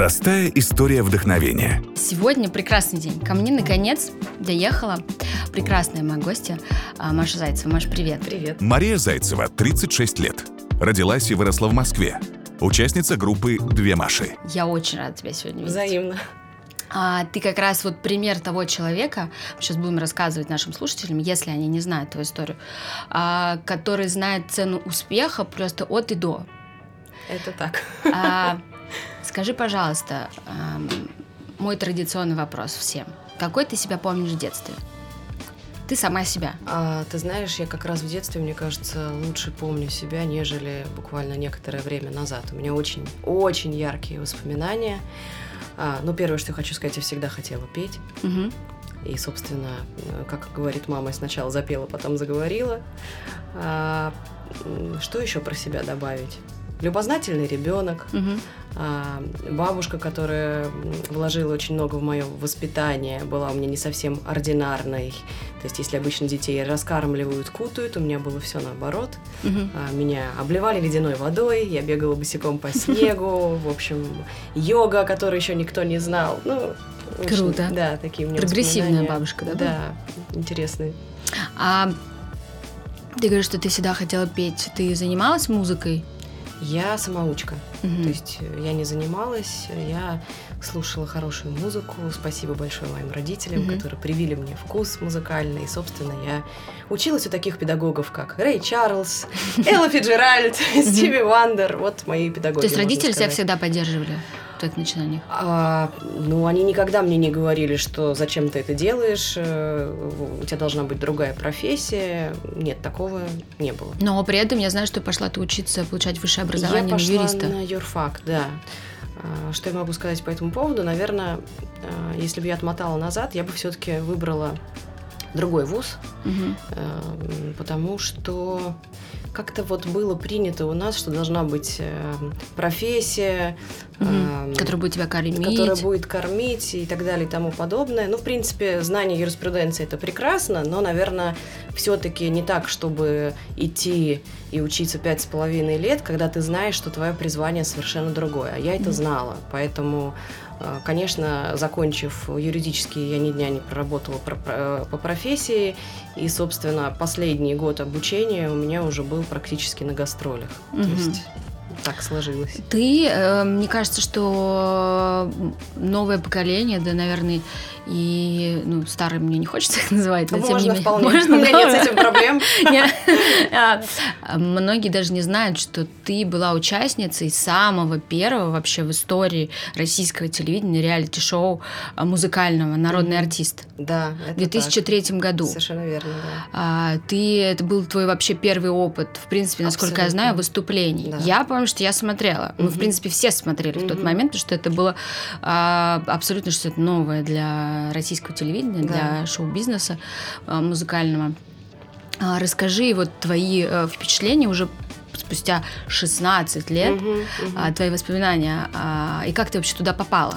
Простая история вдохновения. Сегодня прекрасный день. Ко мне наконец доехала прекрасная моя гостья а, Маша Зайцева. Маш, привет. Привет. Мария Зайцева, 36 лет. Родилась и выросла в Москве. Участница группы «Две Маши». Я очень рада тебя сегодня видеть. Взаимно. А, ты как раз вот пример того человека, сейчас будем рассказывать нашим слушателям, если они не знают твою историю, а, который знает цену успеха просто от и до. Это так. А, скажи, пожалуйста, ам, мой традиционный вопрос всем. Какой ты себя помнишь в детстве? Ты сама себя. А, ты знаешь, я как раз в детстве, мне кажется, лучше помню себя, нежели буквально некоторое время назад. У меня очень, очень яркие воспоминания. А, ну, первое, что я хочу сказать, я всегда хотела петь. Мгм. И, собственно, э, как говорит мама, сначала запела, потом заговорила. А, что еще про себя добавить? Любознательный ребенок, Мгм. А, бабушка, которая вложила очень много в мое воспитание, была у меня не совсем ординарной. То есть, если обычно детей раскармливают, кутают, у меня было все наоборот. А, Меня обливали ледяной водой, я бегала босиком по снегу, в общем, йога, которую еще никто не знал. Ну, очень, Круто. да, такие у меня Прогрессивная бабушка, да? Да, интересные. А ты говоришь, что ты всегда хотела петь. Ты занималась музыкой? Я самоучка. Мгм. То есть э, я не занималась, я слушала хорошую музыку. Спасибо большое моим родителям, Мгм. которые привили мне вкус музыкальный. И, собственно, я училась у таких педагогов, как Рэй Чарльз, Элла Фиджеральд, Стиви Вандер. Вот мои педагоги. То есть родители тебя всегда поддерживали твоих начинаниях? А, ну, они никогда мне не говорили, что зачем ты это делаешь, э, у тебя должна быть другая профессия. Нет, такого не было. Но при этом я знаю, что пошла ты учиться, получать высшее образование Я на пошла юриста. на юрфак, да. А, Что я могу сказать по этому поводу? Наверное, а, если бы я отмотала назад, я бы все-таки выбрала другой вуз, эм, потому что как-то вот было принято у нас, что должна быть эм, профессия, Мгм. эм, Который будет тебя кормить. которая будет кормить и так далее и тому подобное. Ну, в принципе, знание юриспруденции это прекрасно, но, наверное, все-таки не так, чтобы идти и учиться пять с половиной лет, когда ты знаешь, что твое призвание совершенно другое. А я это Мгм. знала, поэтому, э, конечно, закончив юридический, я ни дня не проработала про- про- по профессии, и, собственно, последний год обучения у меня уже был практически на гастролях. Мгм. То есть так сложилось. Ты, э, мне кажется, что новое поколение, да, наверное, и ну, старым мне не хочется их называть, но тем не Можно менее. вполне. Можно, У меня нет да. с этим проблем. А, Многие даже не знают, что ты была участницей самого первого вообще в истории российского телевидения реалити-шоу а, музыкального «Народный артист» Да, в 2003 году. Совершенно верно, да. А, ты, это был твой вообще первый опыт, в принципе, насколько я знаю, выступлений. Я помню, что я смотрела. Мы, в принципе, все смотрели в тот момент, потому что это было а, абсолютно что-то новое для российского телевидения, для шоу-бизнеса а, музыкального. А, расскажи вот твои э, впечатления уже спустя 16 лет, Мгм, мгм. а, твои воспоминания, а, и как ты вообще туда попала?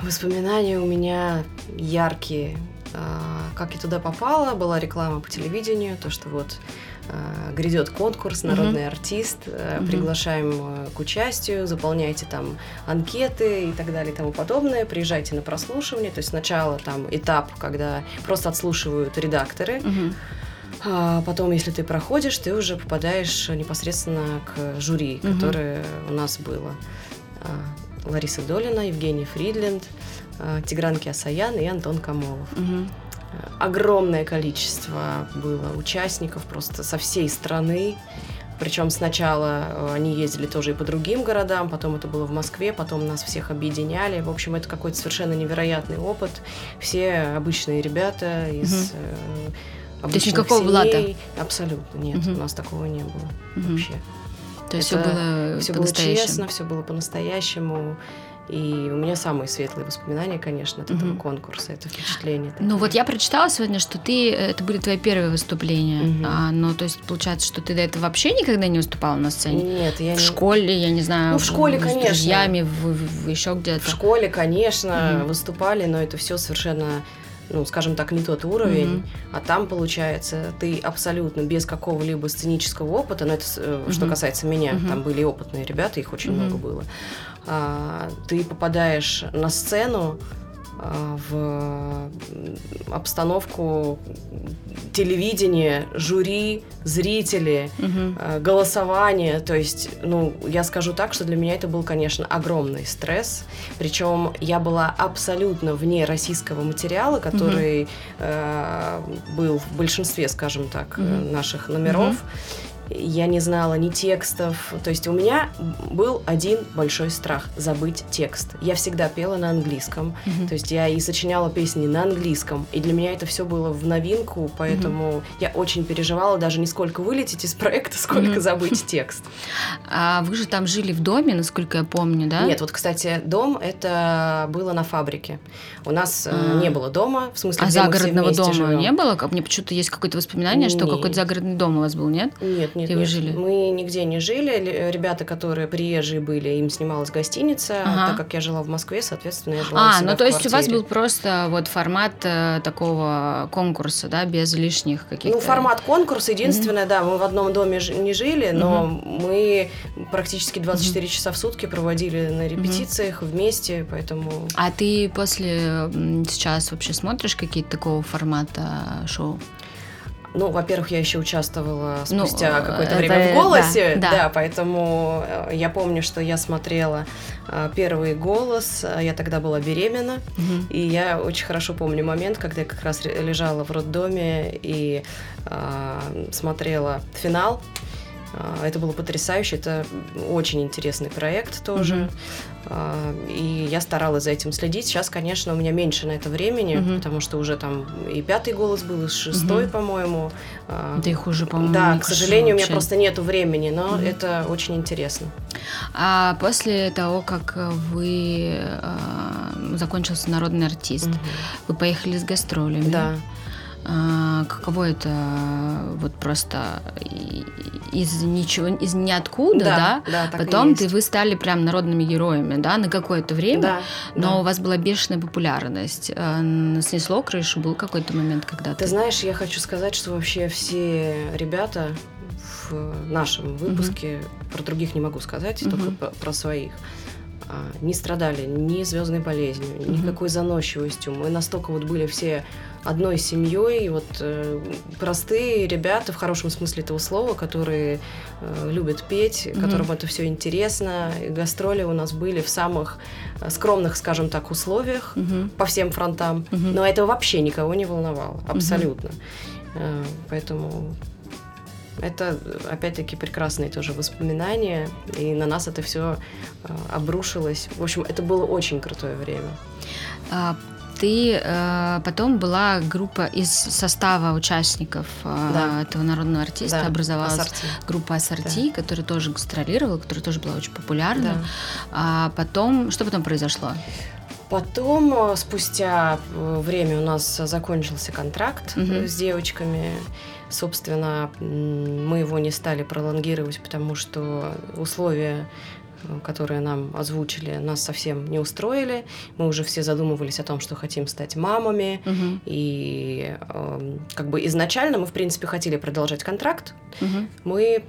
Воспоминания у меня яркие. А, Как я туда попала, была реклама по телевидению, то, что вот а, грядет конкурс «Народный артист», а, Мгм. приглашаем к участию, заполняйте там анкеты и так далее и тому подобное, приезжайте на прослушивание, то есть сначала там этап, когда просто отслушивают редакторы, Мгм. А потом, если ты проходишь, ты уже попадаешь непосредственно к жюри, Мгм. которое у нас было. А, Лариса Долина, Евгений Фридленд, а, Тигран Киасаян и Антон Камолов. Мгм. Огромное количество было участников просто со всей страны. Причем сначала э, они ездили тоже и по другим городам, потом это было в Москве, потом нас всех объединяли. В общем, это какой-то совершенно невероятный опыт. Все обычные ребята из есть обычных никакого семей. Абсолютно нет, Мгм. у нас такого не было Мгм. вообще. То есть все Это было Все было честно, все было по-настоящему. И у меня самые светлые воспоминания, конечно, от этого Мгм. конкурса, это впечатление. Ну вот я прочитала сегодня, что ты это были твои первые выступления. Мгм. А, ну, то есть получается, что ты до этого вообще никогда не выступала на сцене? Нет, я в не... школе, я не знаю, Ну, в школе, с конечно. друзьями, в, в- в- еще где-то. В школе, конечно, Мгм. выступали, но это все совершенно ну, скажем так, не тот уровень, mm-hmm. а там, получается, ты абсолютно без какого-либо сценического опыта, но это mm-hmm. что касается меня, mm-hmm. там были опытные ребята, их очень mm-hmm. много было, ты попадаешь на сцену, а, в обстановку телевидения, жюри, зрители, угу. голосование. То есть, ну, я скажу так, что для меня это был, конечно, огромный стресс. Причем я была абсолютно вне российского материала, который угу. э, был в большинстве, скажем так, угу. наших номеров. Угу я не знала ни текстов. То есть у меня был один большой страх – забыть текст. Я всегда пела на английском. Mm-hmm. То есть я и сочиняла песни на английском. И для меня это все было в новинку, поэтому mm-hmm. я очень переживала даже не сколько вылететь из проекта, сколько mm-hmm. забыть текст. А вы же там жили в доме, насколько я помню, да? Нет, вот, кстати, дом это было на фабрике. У нас а. не было дома, в смысле, а загородного дома живем. не было? Мне почему-то есть какое-то воспоминание, что какой-то загородный дом у вас был, нет? Нет, нет, Где нет. вы жили? Мы нигде не жили. Ребята, которые приезжие были, им снималась гостиница. Ага. Так как я жила в Москве, соответственно, я жила А, ну то есть квартире. у вас был просто вот формат э, такого конкурса, да, без лишних каких-то... Ну, формат конкурса. Единственное, mm-hmm. да, мы в одном доме не жили, но mm-hmm. мы практически 24 mm-hmm. часа в сутки проводили на репетициях mm-hmm. вместе, поэтому... А ты после сейчас вообще смотришь какие-то такого формата шоу? Ну, во-первых, я еще участвовала ну, спустя ну, какое-то время в голосе, да, да. да, поэтому э, я помню, что я смотрела э, первый голос, я тогда была беременна, угу. и я очень хорошо помню момент, когда я как раз лежала в роддоме и э, смотрела финал. Это было потрясающе, это очень интересный проект тоже. А, и я старалась за этим следить. Сейчас, конечно, у меня меньше на это времени, угу. потому что уже там и пятый голос был, и шестой, угу. по-моему. А, да их уже, по-моему, Да, к сожалению, вообще. у меня просто нету времени, но угу. это очень интересно. А после того, как вы закончился народный артист, угу. вы поехали с гастролями. Да. А, каково это вот просто из ничего, из ниоткуда, да? да? да Потом ты вы стали прям народными героями, да, на какое-то время, да, но да. у вас была бешеная популярность. А, снесло крышу, был какой-то момент, когда ты... Ты знаешь, я хочу сказать, что вообще все ребята в нашем выпуске, угу. про других не могу сказать, угу. только про, своих, а, не страдали ни звездной болезнью, угу. никакой заносчивостью. Мы настолько вот были все одной семьей, вот э, простые ребята в хорошем смысле этого слова, которые э, любят петь, mm-hmm. которым это все интересно. И гастроли у нас были в самых э, скромных, скажем так, условиях mm-hmm. по всем фронтам, mm-hmm. но это вообще никого не волновало, абсолютно. Mm-hmm. Э, поэтому это, опять-таки, прекрасные тоже воспоминания, и на нас это все э, обрушилось. В общем, это было очень крутое время. Ты э, потом была группа из состава участников э, да. этого народного артиста, да. образовалась Ассорти. группа Ассорти, да. которая тоже гастролировала, которая тоже была очень популярна. Да. А потом, что потом произошло? Потом, э, спустя э, время у нас закончился контракт угу. с девочками. Собственно, мы его не стали пролонгировать, потому что условия которые нам озвучили, нас совсем не устроили. Мы уже все задумывались о том, что хотим стать мамами. Угу. И э, как бы изначально мы, в принципе, хотели продолжать контракт. Угу. Мы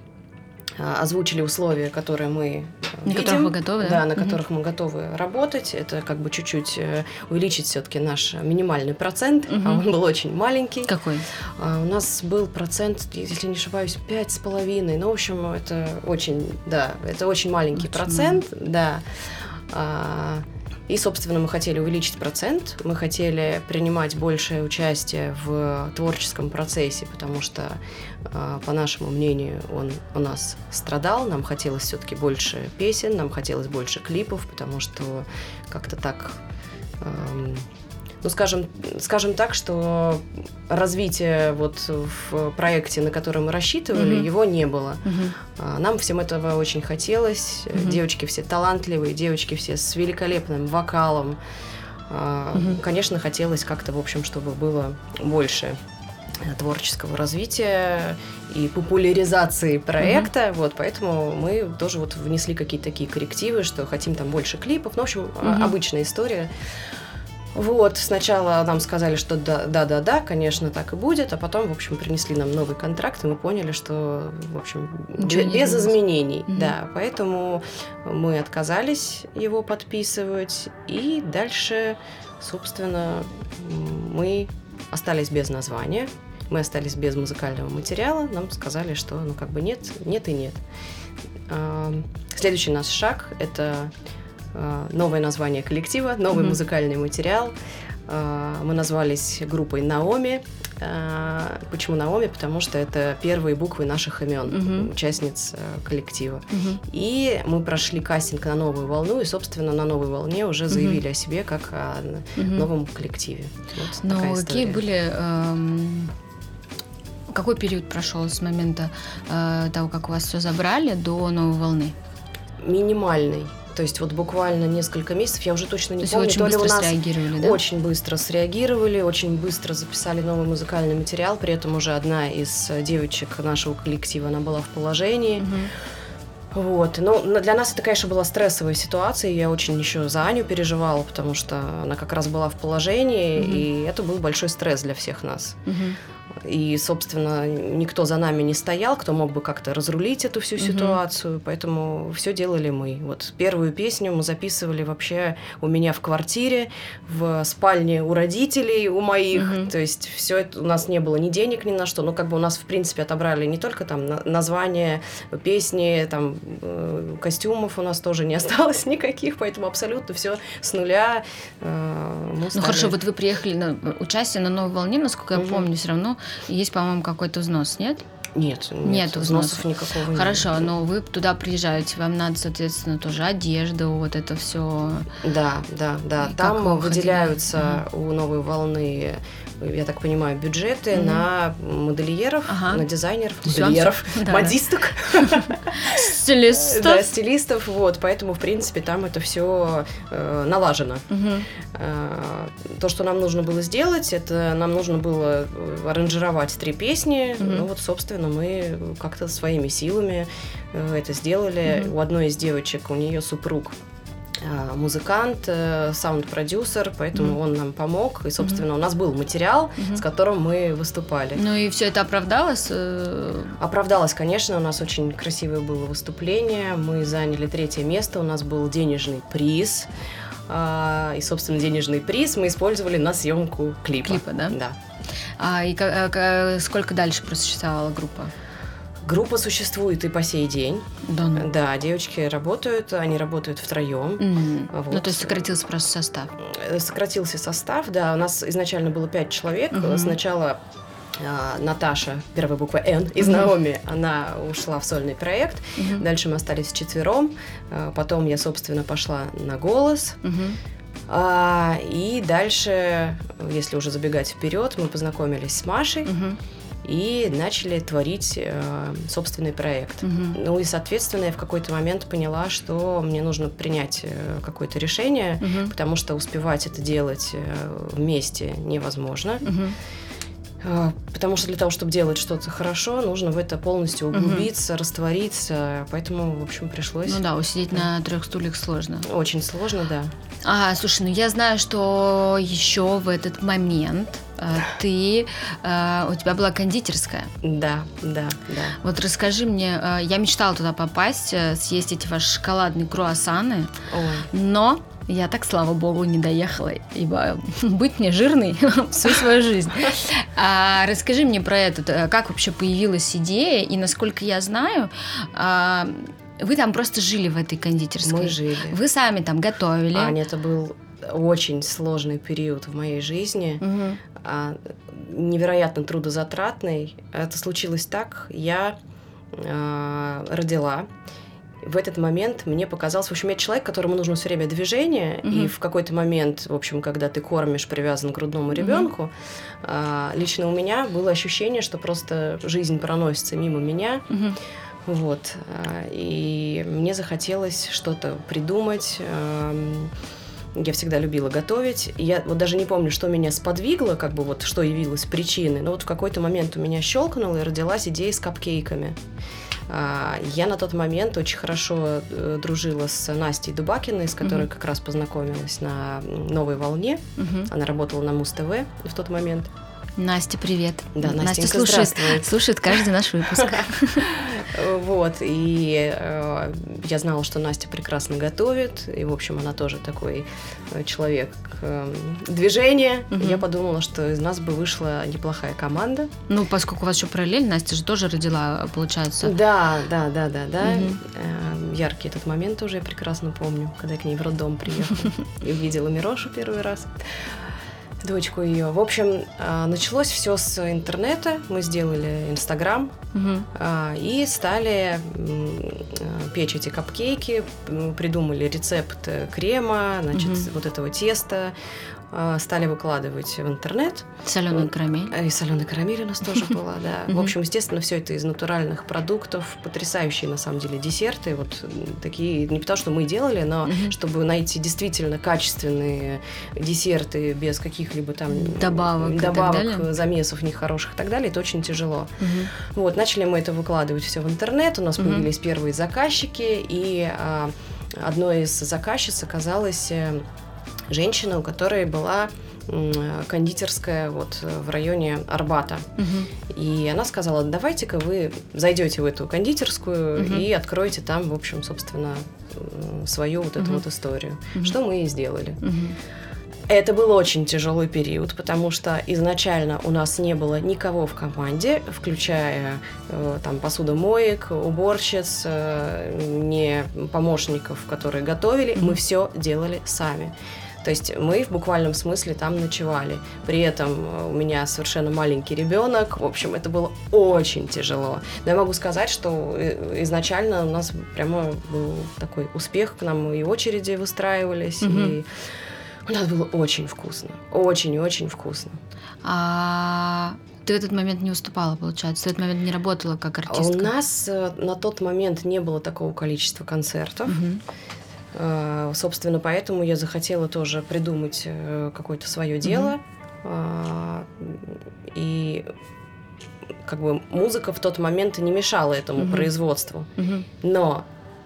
озвучили условия, которые мы на видим, которых вы готовы, да, да на угу. которых мы готовы работать. Это как бы чуть-чуть э, увеличить все-таки наш минимальный процент, угу. а он был очень маленький. Какой? А, у нас был процент, если не ошибаюсь, пять с половиной. Ну, в общем, это очень, да, это очень маленький очень процент, мало. да. А, и, собственно, мы хотели увеличить процент, мы хотели принимать большее участие в творческом процессе, потому что, а, по нашему мнению, он у нас страдал, нам хотелось все-таки больше песен, нам хотелось больше клипов, потому что как-то так ну, скажем, скажем так, что развитие вот в проекте, на котором мы рассчитывали, mm-hmm. его не было. Mm-hmm. Нам всем этого очень хотелось. Mm-hmm. Девочки все талантливые, девочки все с великолепным вокалом. Mm-hmm. Конечно, хотелось как-то, в общем, чтобы было больше творческого развития и популяризации проекта, mm-hmm. вот, поэтому мы тоже вот внесли какие-то такие коррективы, что хотим там больше клипов, ну, в общем, mm-hmm. обычная история. Вот, сначала нам сказали, что да-да-да, конечно, так и будет, а потом, в общем, принесли нам новый контракт, и мы поняли, что, в общем, Ничего без изменений, угу. да, поэтому мы отказались его подписывать, и дальше, собственно, мы остались без названия, мы остались без музыкального материала, нам сказали, что, ну, как бы нет, нет и нет. Следующий наш шаг – это новое название коллектива, новый mm-hmm. музыкальный материал. А, мы назвались группой Наоми. А, почему Наоми? Потому что это первые буквы наших имен, mm-hmm. участниц коллектива. Mm-hmm. И мы прошли кастинг на новую волну, и, собственно, на новой волне уже заявили mm-hmm. о себе как о mm-hmm. новом коллективе. Вот Но какие история. были эм... Какой период прошел с момента э, того, как вас все забрали, до новой волны? Минимальный. То есть вот буквально несколько месяцев, я уже точно не То помню, очень то ли у нас среагировали, да? очень быстро среагировали, очень быстро записали новый музыкальный материал, при этом уже одна из девочек нашего коллектива, она была в положении. Угу. Вот. Ну, для нас это, конечно, была стрессовая ситуация. Я очень еще за Аню переживала, потому что она как раз была в положении, угу. и это был большой стресс для всех нас. Угу. И, собственно, никто за нами не стоял, кто мог бы как-то разрулить эту всю угу. ситуацию, поэтому все делали мы. Вот первую песню мы записывали вообще у меня в квартире, в спальне у родителей, у моих. Угу. То есть все это у нас не было ни денег, ни на что. Но как бы у нас, в принципе, отобрали не только там название песни, там э, костюмов у нас тоже не осталось никаких, поэтому абсолютно все с нуля. Э, ну хорошо, вот вы приехали на участие на новой волне, насколько угу. я помню, все равно есть, по-моему, какой-то взнос, нет? Нет, нет, нет взносов никакого Хорошо, нет. но вы туда приезжаете, вам надо, соответственно, тоже одежда, вот это все. Да, да, да. И Там выделяются угу. у новой волны я так понимаю, бюджеты mm-hmm. на модельеров, ага. на дизайнеров, модельеров, модисток, стилистов. Да, стилистов, вот, поэтому, в принципе, там это все э, налажено. Э, то, что нам нужно было сделать, это нам нужно было э, аранжировать три песни, ну вот, собственно, мы как-то своими силами это сделали. У одной из девочек, у нее супруг Э, музыкант, э, саунд-продюсер, поэтому mm он нам помог. И, собственно, mm у нас был материал, mm с которым мы выступали. Ну и все это оправдалось? Э? Оправдалось, конечно. У нас очень красивое было выступление. Мы заняли третье место. У нас был денежный приз. А, и, собственно, денежный приз мы использовали на съемку клипа. Клипа, да? Да. А и сколько дальше просуществовала группа? Группа существует и по сей день. Да, ну. да девочки работают, они работают втроем. Mm-hmm. Вот. Ну, то есть сократился просто состав? Э, сократился состав, да. У нас изначально было пять человек. Mm-hmm. Сначала а, Наташа, первая буква Н из Наоми, она ушла в сольный проект. Uh-huh. Дальше мы остались четвером. А, потом я, собственно, пошла на голос. Uh-huh. А, и дальше, если уже забегать вперед, мы познакомились с Машей. Uh-huh и начали творить э, собственный проект. Угу. Ну и, соответственно, я в какой-то момент поняла, что мне нужно принять э, какое-то решение, угу. потому что успевать это делать э, вместе невозможно. Угу. Потому что для того, чтобы делать что-то хорошо, нужно в это полностью углубиться, угу. раствориться. Поэтому, в общем, пришлось. Ну да, усидеть на трех стульях сложно. Очень сложно, да. А, слушай, ну я знаю, что еще в этот момент э, ты, э, у тебя была кондитерская. Да, да, да. Вот расскажи мне, э, я мечтала туда попасть, съесть эти ваши шоколадные круассаны, Ой. но я так, слава богу, не доехала, ибо быть мне жирной всю свою жизнь. А, расскажи мне про это, как вообще появилась идея, и насколько я знаю, а, вы там просто жили в этой кондитерской. Мы жили. Вы сами там готовили. Аня, это был очень сложный период в моей жизни, угу. невероятно трудозатратный. Это случилось так, я э, родила. В этот момент мне показалось, в общем, я человек, которому нужно все время движение, угу. и в какой-то момент, в общем, когда ты кормишь привязан к грудному ребенку, угу. э, лично у меня было ощущение, что просто жизнь проносится мимо меня. Угу. Вот. А, и мне захотелось что-то придумать. Я всегда любила готовить. Я вот даже не помню, что меня сподвигло, как бы вот что явилось причиной. Но вот в какой-то момент у меня щелкнуло и родилась идея с капкейками. А, я на тот момент очень хорошо э, дружила с Настей Дубакиной, с которой как раз познакомилась на «Новой волне». Она работала на Муз-ТВ в тот момент. Настя, привет. Да, Настя слушает, слушает каждый наш выпуск. Вот, и э, я знала, что Настя прекрасно готовит, и, в общем, она тоже такой э, человек э, движения. Угу. Я подумала, что из нас бы вышла неплохая команда. Ну, поскольку у вас еще параллель, Настя же тоже родила, получается. Да, да, да, да, да. Угу. Э, яркий этот момент тоже я прекрасно помню, когда я к ней в роддом приехала и увидела Мирошу первый раз дочку ее. В общем, а, началось все с интернета. Мы сделали Инстаграм угу. и стали а, печь эти капкейки, придумали рецепт крема, значит, угу. вот этого теста, стали выкладывать в интернет. Соленая карамель. И соленая карамель у нас тоже была, да. В общем, естественно, все это из натуральных продуктов, потрясающие на самом деле десерты, вот такие, не потому что мы делали, но чтобы найти действительно качественные десерты без каких-либо там добавок, добавок замесов нехороших и так далее, это очень тяжело. Вот, начали мы это выкладывать все в интернет, у нас появились первые заказчики, и а, одной из заказчиц оказалась э, женщина, у которой была кондитерская вот в районе Арбата. Угу. И она сказала, давайте-ка вы зайдете в эту кондитерскую угу. и откроете там, в общем, собственно, свою вот эту угу. вот историю. Угу. Что мы и сделали. Угу. Это был очень тяжелый период, потому что изначально у нас не было никого в команде, включая э, там посудомоек, уборщиц, э, не помощников, которые готовили. Mm-hmm. Мы все делали сами. То есть мы в буквальном смысле там ночевали. При этом э, у меня совершенно маленький ребенок. В общем, это было очень тяжело. Но я могу сказать, что э, изначально у нас прямо был такой успех, к нам и очереди выстраивались, угу. и у нас было очень вкусно. Очень и очень вкусно. А ты в этот момент не уступала, получается? Ты в этот момент не работала как артистка? У нас э, на тот момент не было такого количества концертов. Угу. Э, собственно, поэтому я захотела тоже придумать э, какое-то свое дело. mm И как бы музыка в тот момент не мешала этому mm производству. mm Но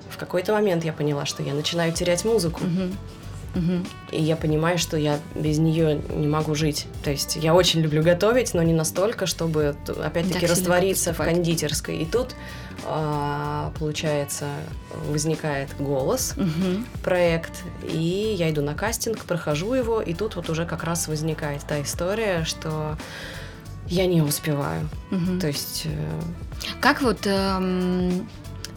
в какой-то момент я поняла, что я начинаю терять музыку. mm И я понимаю, что я без нее не могу жить. То есть я очень люблю готовить, но не настолько, чтобы опять-таки раствориться в кондитерской. И тут получается, возникает голос, угу. проект, и я иду на кастинг, прохожу его, и тут вот уже как раз возникает та история, что я не успеваю. Угу. То есть... Э, как вот эм,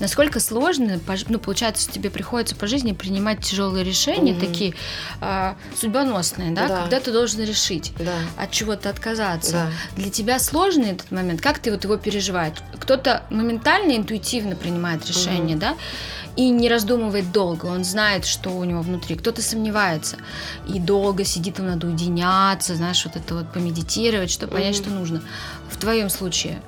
насколько сложно, ну, получается, что тебе приходится по жизни принимать тяжелые решения, угу. такие э, судьбоносные, да? да, когда ты должен решить, да. от чего-то отказаться. Да. Для тебя сложный этот момент, как ты вот его переживаешь? Кто-то моментально, интуитивно принимает решение, угу. да, и не раздумывает долго, он знает, что у него внутри. Кто-то сомневается и долго сидит, ему надо уединяться, знаешь, вот это вот помедитировать, чтобы понять, угу. что нужно. В твоем случае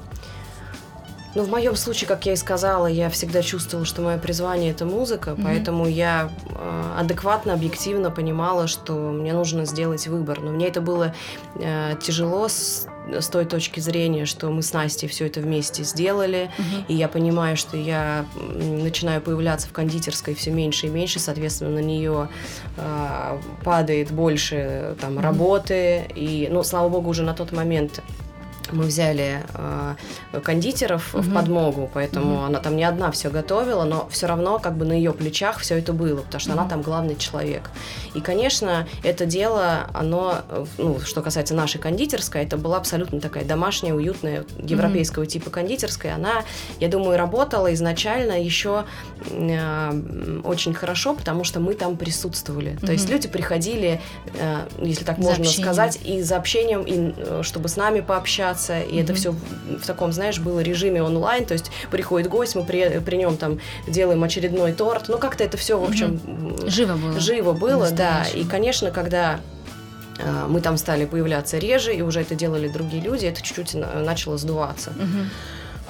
ну, в моем случае, как я и сказала, я всегда чувствовала, что мое призвание это музыка, mm-hmm. поэтому я э, адекватно, объективно понимала, что мне нужно сделать выбор. Но мне это было э, тяжело с, с той точки зрения, что мы с Настей все это вместе сделали, mm-hmm. и я понимаю, что я начинаю появляться в кондитерской все меньше и меньше, соответственно, на нее э, падает больше там mm-hmm. работы, и, ну, слава богу, уже на тот момент мы взяли э, кондитеров угу. в подмогу, поэтому угу. она там не одна все готовила, но все равно как бы на ее плечах все это было, потому что угу. она там главный человек. И, конечно, это дело, оно, ну, что касается нашей кондитерской, это была абсолютно такая домашняя, уютная, европейского угу. типа кондитерская. Она, я думаю, работала изначально еще э, очень хорошо, потому что мы там присутствовали. Угу. То есть люди приходили, э, если так за можно общением. сказать, и за общением, и э, чтобы с нами пообщаться, общаться, и mm-hmm. это все в таком, знаешь, было режиме онлайн, то есть приходит гость, мы при, при нем там делаем очередной торт, ну как-то это все, в общем, mm-hmm. живо было. Живо было, да, и, конечно, когда э, мы там стали появляться реже, и уже это делали другие люди, это чуть-чуть начало сдуваться. Mm-hmm.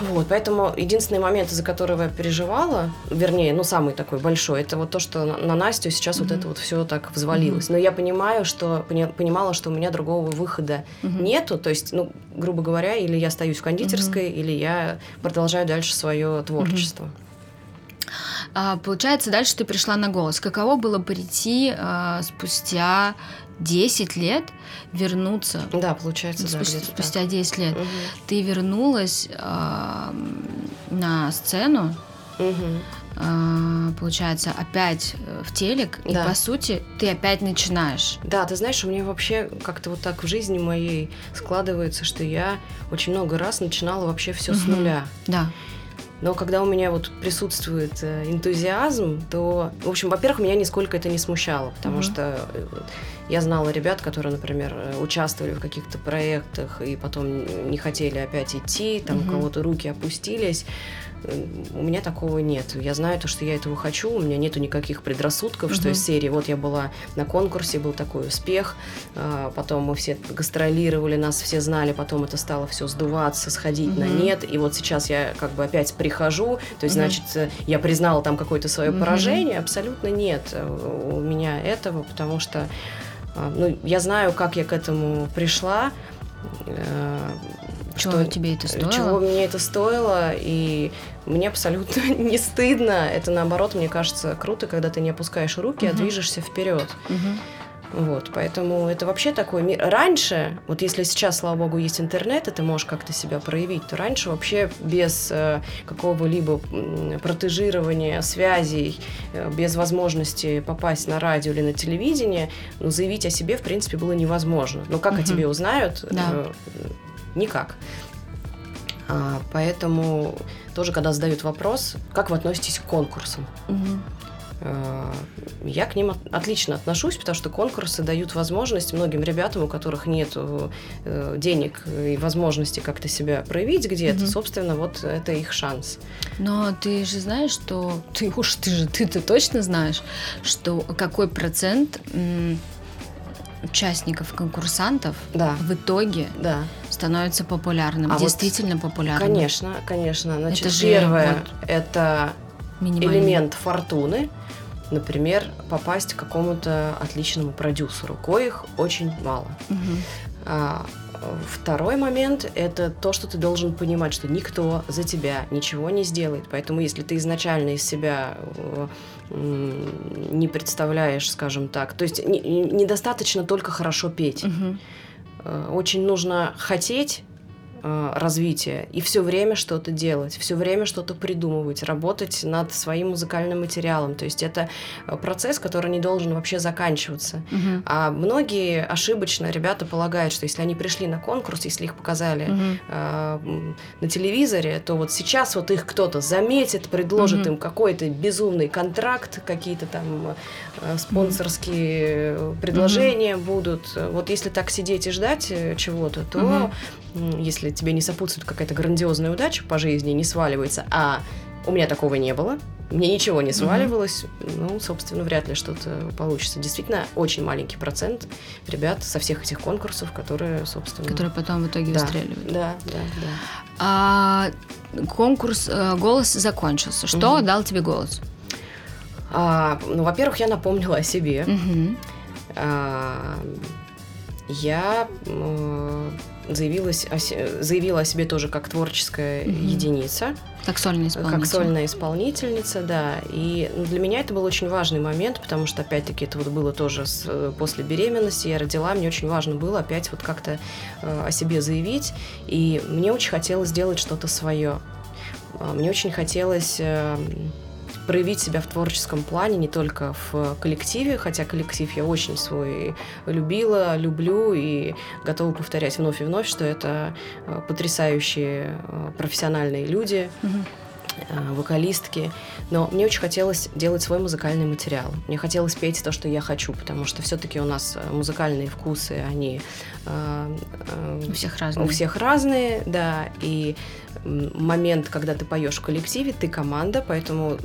Вот, поэтому единственный момент, из-за которого я переживала, вернее, ну, самый такой большой, это вот то, что на, на Настю сейчас mm-hmm. вот это вот все так взвалилось. Mm-hmm. Но я понимаю, что, понимала, что у меня другого выхода mm-hmm. нету, то есть, ну, грубо говоря, или я остаюсь в кондитерской, mm-hmm. или я продолжаю дальше свое творчество. Mm-hmm. А, получается, дальше ты пришла на голос. Каково было прийти а, спустя 10 лет вернуться. Да, получается, спустя, да, спустя так. 10 лет. Угу. Ты вернулась э, на сцену. Угу. получается, опять в телек, да. и по сути ты опять начинаешь. Да, ты знаешь, у меня вообще как-то вот так в жизни моей складывается, что я очень много раз начинала вообще все угу. с нуля. Да. Но когда у меня вот присутствует э, энтузиазм, то, в общем, во-первых, меня нисколько это не смущало, потому mm-hmm. что э, я знала ребят, которые, например, э, участвовали в каких-то проектах и потом не хотели опять идти, там mm-hmm. у кого-то руки опустились у меня такого нет. Я знаю то, что я этого хочу, у меня нету никаких предрассудков, угу. что из серии вот я была на конкурсе, был такой успех, а, потом мы все гастролировали, нас все знали, потом это стало все сдуваться, сходить угу. на нет, и вот сейчас я как бы опять прихожу, то есть, угу. значит, я признала там какое-то свое угу. поражение, абсолютно нет у меня этого, потому что ну, я знаю, как я к этому пришла, э, чего что тебе это стоило? Чего мне это стоило, и мне абсолютно не стыдно. Это наоборот, мне кажется, круто, когда ты не опускаешь руки, угу. а движешься вперед. Угу. Вот, поэтому это вообще такой мир. Раньше, вот если сейчас, слава богу, есть интернет, и ты можешь как-то себя проявить, то раньше вообще без э, какого-либо протежирования связей, э, без возможности попасть на радио или на телевидение, ну, заявить о себе, в принципе, было невозможно. Но как угу. о тебе узнают? Да. Э, никак. А, поэтому тоже, когда задают вопрос, как вы относитесь к конкурсам? Угу. Я к ним отлично отношусь, потому что конкурсы дают возможность многим ребятам, у которых нет э, денег и возможности как-то себя проявить где-то, угу. собственно, вот это их шанс. Но ты же знаешь, что ты уж ты же ты-то точно знаешь, что какой процент участников, конкурсантов да. в итоге да. становится популярным, а действительно вот, популярным. Конечно, конечно. Значит, это же первое вот это элемент фортуны. Например, попасть к какому-то отличному продюсеру, коих очень мало. Угу. А, Второй момент – это то, что ты должен понимать, что никто за тебя ничего не сделает. Поэтому если ты изначально из себя э, не представляешь, скажем так, то есть недостаточно только хорошо петь. Угу. Очень нужно хотеть развития и все время что-то делать, все время что-то придумывать, работать над своим музыкальным материалом. То есть это э, процесс, который не должен вообще заканчиваться. Угу. А многие ошибочно ребята полагают, что если они пришли на конкурс, если их показали угу. э, на телевизоре, то вот сейчас вот их кто-то заметит, предложит угу. им какой-то безумный контракт, какие-то там э, спонсорские угу. предложения угу. будут. Вот если так сидеть и ждать чего-то, то угу если тебе не сопутствует какая-то грандиозная удача по жизни, не сваливается, а у меня такого не было, мне ничего не сваливалось, mm ну, собственно, вряд ли что-то получится. Действительно, очень маленький процент ребят со всех этих конкурсов, которые, собственно... Которые потом в итоге да, выстреливают. Да, да, да. А, конкурс э, «Голос» закончился. Что mm дал тебе «Голос»? А, ну, во-первых, я напомнила о себе. mm А, я заявилась о, заявила о себе тоже как творческая mm-hmm. единица. Как сольная исполнительница. Как сольная исполнительница, да. И для меня это был очень важный момент, потому что, опять-таки, это вот было тоже с, после беременности, я родила, мне очень важно было опять вот как-то э, о себе заявить, и мне очень хотелось сделать что-то свое. А, мне очень хотелось... Э, проявить себя в творческом плане, не только в коллективе, хотя коллектив я очень свой любила, люблю и готова повторять вновь и вновь, что это э, потрясающие э, профессиональные люди. Mm-hmm вокалистки, но мне очень хотелось делать свой музыкальный материал. Мне хотелось петь то, что я хочу, потому что все-таки у нас музыкальные вкусы, они у всех разные. У всех разные, да, и момент, когда ты поешь в коллективе, ты команда, поэтому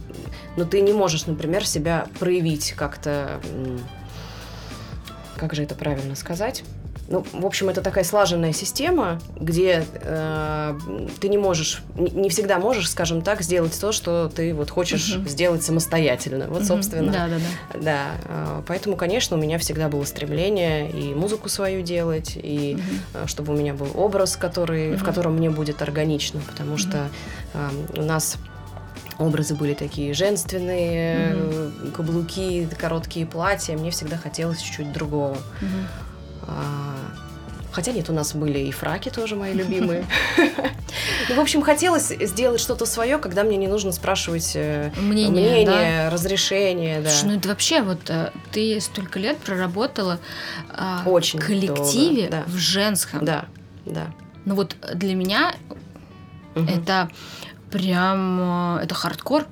ну, ты не можешь, например, себя проявить как-то, как же это правильно сказать? Ну, в общем, это такая слаженная система, где э, ты не можешь, не всегда можешь, скажем так, сделать то, что ты вот хочешь uh-huh. сделать самостоятельно. Вот, uh-huh. собственно. Да, да, да. Да. Э, поэтому, конечно, у меня всегда было стремление и музыку свою делать, и uh-huh. чтобы у меня был образ, который, uh-huh. в котором мне будет органично, потому uh-huh. что э, у нас образы были такие женственные, mm-hmm. каблуки, короткие платья. Мне всегда хотелось чуть-чуть другого. Mm-hmm. А, хотя нет, у нас были и фраки тоже мои любимые. Ну, в общем, хотелось сделать что-то свое, когда мне не нужно спрашивать э, мнение, разрешение. Да. ну это вообще вот э, ты столько лет проработала а, Очень в коллективе в женском. Да, да. Ну вот для меня это прям э, это хардкор.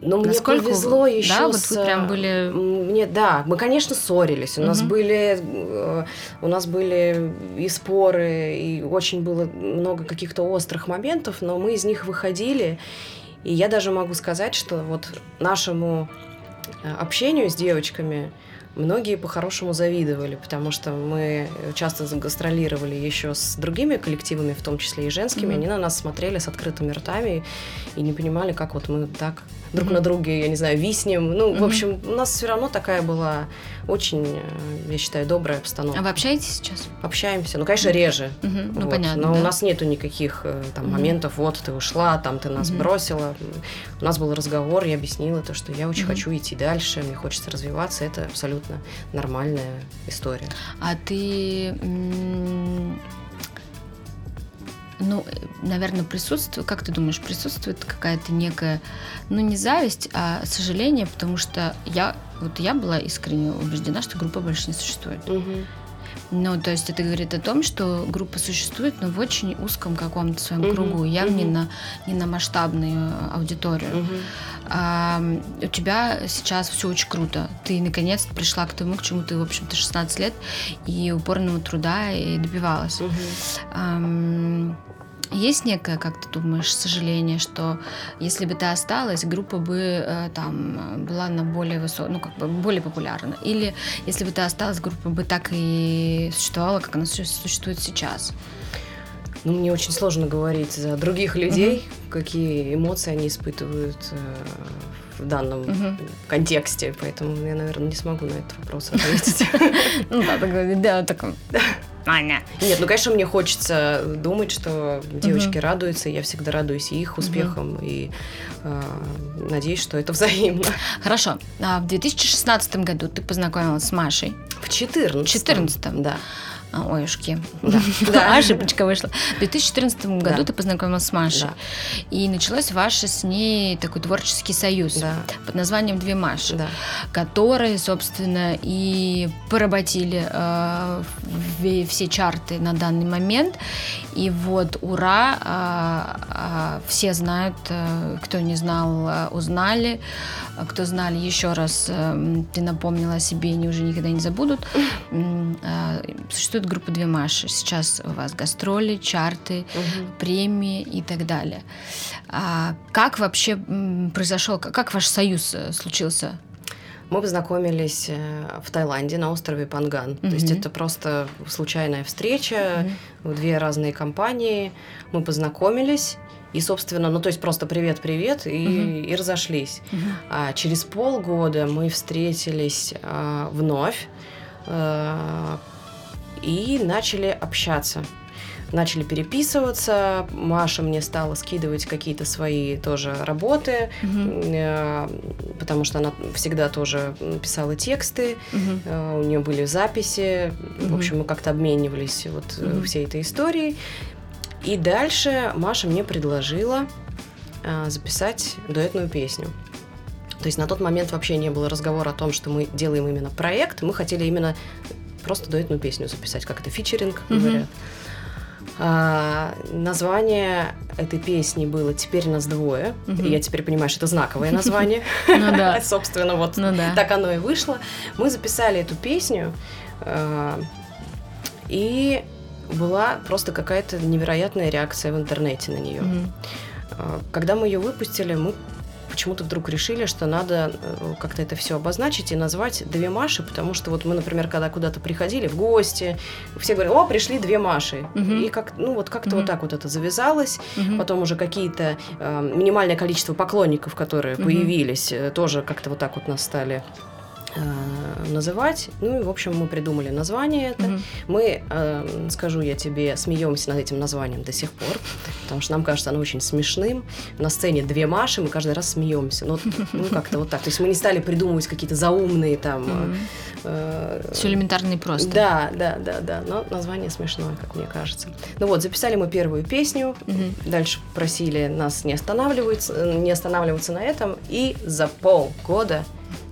Но мне Насколько, повезло еще да, вот вы прям были... Мне, да, мы, конечно, ссорились. У угу. нас были э, у нас были и споры, и очень было много каких-то острых моментов, но мы из них выходили. И я даже могу сказать, что вот нашему э, общению с девочками многие по-хорошему завидовали, потому что мы часто гастролировали еще с другими коллективами, в том числе и женскими. Mm-hmm. Они на нас смотрели с открытыми ртами и не понимали, как вот мы так друг mm-hmm. на друге, я не знаю, виснем. Ну, mm-hmm. в общем, у нас все равно такая была очень, э, я считаю, добрая обстановка. А вы общаетесь сейчас? Общаемся. Ну, конечно, реже. Mm-hmm. Ну, вот. понятно. Но да? у нас нету никаких э, там mm-hmm. моментов, вот ты ушла, там ты нас mm-hmm. бросила. У нас был разговор, я объяснила то, что я очень mm-hmm. хочу идти дальше, мне хочется развиваться. Это абсолютно нормальная история. А ты ну, наверное, присутствует, как ты думаешь, присутствует какая-то некая, ну, не зависть, а сожаление, потому что я, вот я была искренне убеждена, что группа больше не существует. Угу. Ну, то есть это говорит о том, что группа существует, но в очень узком каком-то своем uh-huh, кругу, явно uh-huh. не, на, не на масштабную аудиторию. Uh-huh. А, у тебя сейчас все очень круто. Ты наконец-то пришла к тому, к чему ты, в общем-то, 16 лет и упорного труда и добивалась. Uh-huh. А, есть некое, как ты думаешь, сожаление, что если бы ты осталась, группа бы э, там была на более высоком, ну как бы более популярна, или если бы ты осталась, группа бы так и существовала, как она существует сейчас? Ну, мне очень сложно говорить за других людей, угу. какие эмоции они испытывают э, в данном угу. контексте, поэтому я, наверное, не смогу на этот вопрос ответить. Ну да, да, таком. Аня. Нет, ну, конечно, мне хочется думать, что девочки угу. радуются, я всегда радуюсь их успехам, угу. и э, надеюсь, что это взаимно. Хорошо. А в 2016 году ты познакомилась с Машей. В 2014. В 2014. Да. А, Оюшки. Да. да. Ошибочка вышла. В 2014 году да. ты познакомилась с Машей. Да. И началось ваше с ней такой творческий союз да. под названием «Две Маши», да. которые, собственно, и поработили э, все чарты на данный момент. И вот, ура, э, э, все знают, э, кто не знал, э, узнали. Кто знали, еще раз э, ты напомнила о себе, они уже никогда не забудут. Э, существует группа «Две Маши». Сейчас у вас гастроли, чарты, угу. премии и так далее. А как вообще произошел, как ваш союз э, случился? Мы познакомились э, в Таиланде на острове Панган. mm То есть это просто случайная встреча, mm две разные компании. Мы познакомились. И, собственно, ну то есть просто привет-привет и, uh и разошлись. uh А через полгода мы встретились а, вновь. А, и начали общаться. Начали переписываться, Маша мне стала скидывать какие-то свои тоже работы, mm-hmm. потому что она всегда тоже писала тексты, mm-hmm. у нее были записи, mm-hmm. в общем, мы как-то обменивались вот mm-hmm. всей этой историей. И дальше Маша мне предложила записать дуэтную песню. То есть на тот момент вообще не было разговора о том, что мы делаем именно проект, мы хотели именно просто дуэтную песню записать, как это фичеринг mm-hmm. говорят. А, название этой песни было «Теперь нас двое». Угу. И я теперь понимаю, что это знаковое название. Ну да. Собственно, вот ну так оно и вышло. Мы записали эту песню, а, и была просто какая-то невероятная реакция в интернете на нее. Когда мы ее выпустили, мы почему-то вдруг решили, что надо э, как-то это все обозначить и назвать две Маши, потому что вот мы, например, когда куда-то приходили в гости, все говорят, о, пришли две Маши. Угу. И как, ну вот как-то угу. вот так вот это завязалось. Угу. Потом уже какие-то э, минимальное количество поклонников, которые угу. появились, э, тоже как-то вот так вот нас стали Э, называть. Ну и, в общем, мы придумали название это. Угу. Мы, э, скажу я тебе, смеемся над этим названием до сих пор, потому что нам кажется оно очень смешным. На сцене две Маши, мы каждый раз смеемся. Ну, ну как-то вот так. То есть мы не стали придумывать какие-то заумные там... Угу. Э, Все элементарно и просто. Да, да, да, да. Но название смешное, как мне кажется. Ну вот, записали мы первую песню. Угу. Дальше просили нас не останавливаться, не останавливаться на этом. И за полгода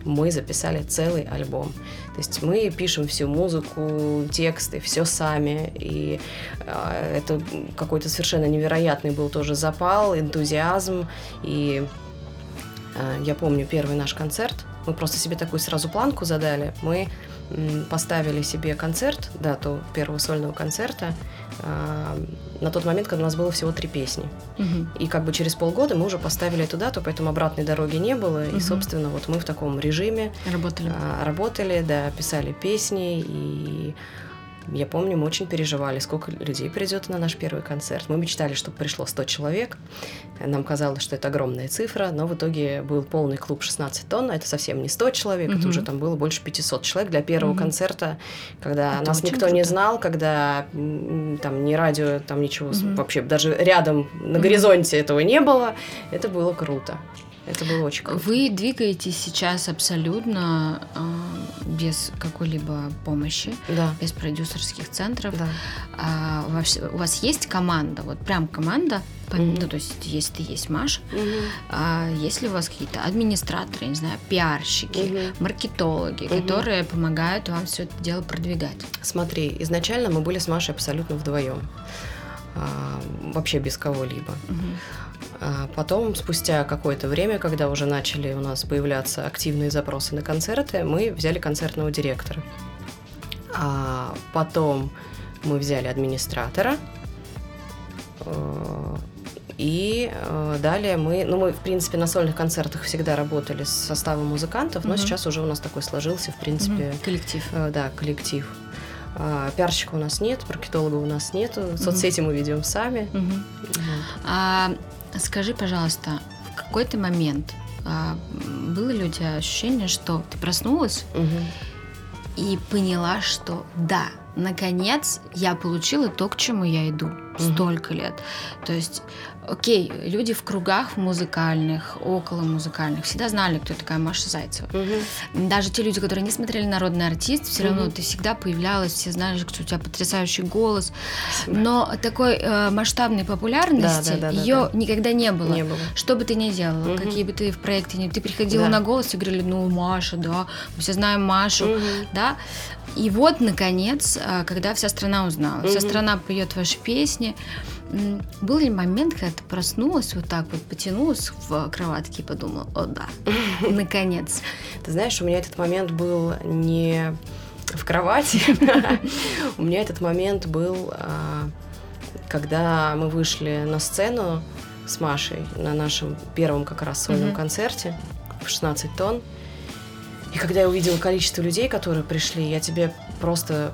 мы записали целый альбом. То есть мы пишем всю музыку, тексты, все сами. И э, это какой-то совершенно невероятный был тоже запал, энтузиазм. И э, я помню первый наш концерт. Мы просто себе такую сразу планку задали. Мы поставили себе концерт, дату первого сольного концерта, на тот момент, когда у нас было всего три песни. Угу. И как бы через полгода мы уже поставили эту дату, поэтому обратной дороги не было. Угу. И, собственно, вот мы в таком режиме работали, э, работали да, писали песни и я помню, мы очень переживали, сколько людей придет на наш первый концерт. Мы мечтали, чтобы пришло 100 человек. Нам казалось, что это огромная цифра, но в итоге был полный клуб 16 тонн. Это совсем не 100 человек, угу. это уже там было больше 500 человек для первого угу. концерта, когда это нас никто круто. не знал, когда там ни радио, там ничего угу. вообще даже рядом на горизонте этого не было. Это было круто. Это было очень круто. Вы двигаетесь сейчас абсолютно э, без какой-либо помощи, да. без продюсерских центров. Да. А, у вас есть команда, вот прям команда, mm-hmm. ну то есть если есть Маша, mm-hmm. а, есть ли у вас какие-то администраторы, не знаю, пиарщики, mm-hmm. маркетологи, mm-hmm. которые помогают вам все это дело продвигать? Смотри, изначально мы были с Машей абсолютно вдвоем, а, вообще без кого-либо. Mm-hmm. А потом, спустя какое-то время, когда уже начали у нас появляться активные запросы на концерты, мы взяли концертного директора. А потом мы взяли администратора. Э, и э, далее мы, ну мы в принципе на сольных концертах всегда работали с составом музыкантов, но угу. сейчас уже у нас такой сложился в принципе угу. коллектив. Э, да, коллектив. А, пиарщика у нас нет, маркетолога у нас нету, угу. соцсети мы ведем сами. Угу. Вот. А Скажи, пожалуйста, в какой-то момент а, было ли у тебя ощущение, что ты проснулась угу. и поняла, что да, наконец я получила то, к чему я иду столько лет. То есть, окей, люди в кругах музыкальных, около музыкальных, всегда знали, кто такая Маша Зайцева. Угу. Даже те люди, которые не смотрели народный артист, все угу. равно ты всегда появлялась, все знали, что у тебя потрясающий голос. Спасибо. Но такой э, масштабной популярности да, да, да, ее да, да. никогда не было. Не было. Что бы ты ни делала, угу. какие бы ты в проекте ни... Ты приходила да. на голос и говорили, ну, Маша, да, мы все знаем Машу, угу. да. И вот, наконец, э, когда вся страна узнала, угу. вся страна поет ваши песни, был ли момент, когда ты проснулась вот так вот, потянулась в кроватке и подумала, о да, наконец. Ты знаешь, у меня этот момент был не в кровати, у меня этот момент был, а, когда мы вышли на сцену с Машей на нашем первом как раз сольном концерте в 16 тонн. И когда я увидела количество людей, которые пришли, я тебе просто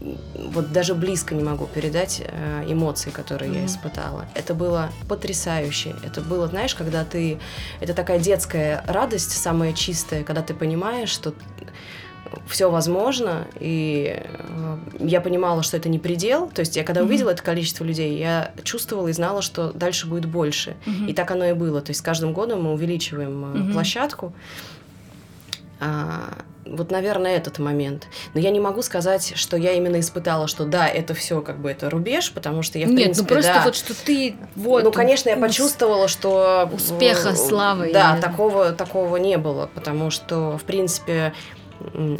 вот даже близко не могу передать э, эмоции, которые mm-hmm. я испытала. Это было потрясающе. Это было, знаешь, когда ты... Это такая детская радость, самая чистая, когда ты понимаешь, что все возможно, и э, я понимала, что это не предел. То есть я когда mm-hmm. увидела это количество людей, я чувствовала и знала, что дальше будет больше. Mm-hmm. И так оно и было. То есть с каждым годом мы увеличиваем mm-hmm. площадку. А, вот, наверное, этот момент. Но я не могу сказать, что я именно испытала, что да, это все как бы это рубеж, потому что я в Нет, принципе, ну просто да, вот что ты вот. Ну, конечно, я почувствовала, что успеха, славы. Да, или... такого такого не было, потому что в принципе